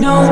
No.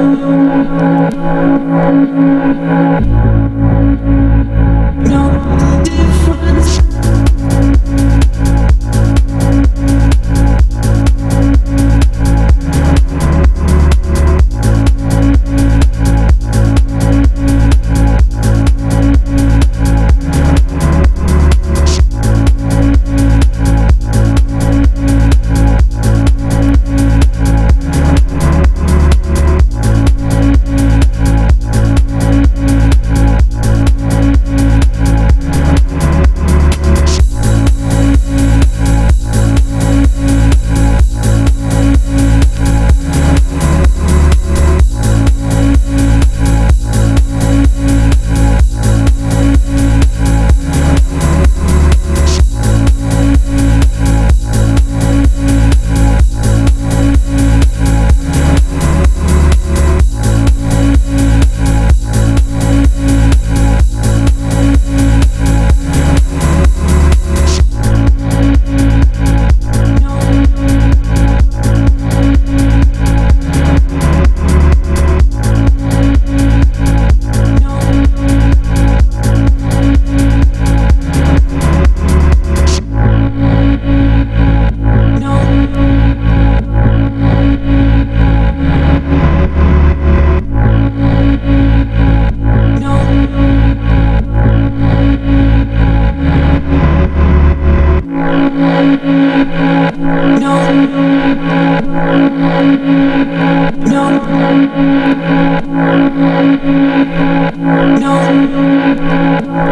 No.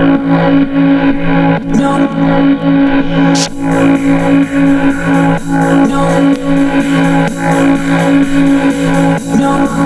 No. No.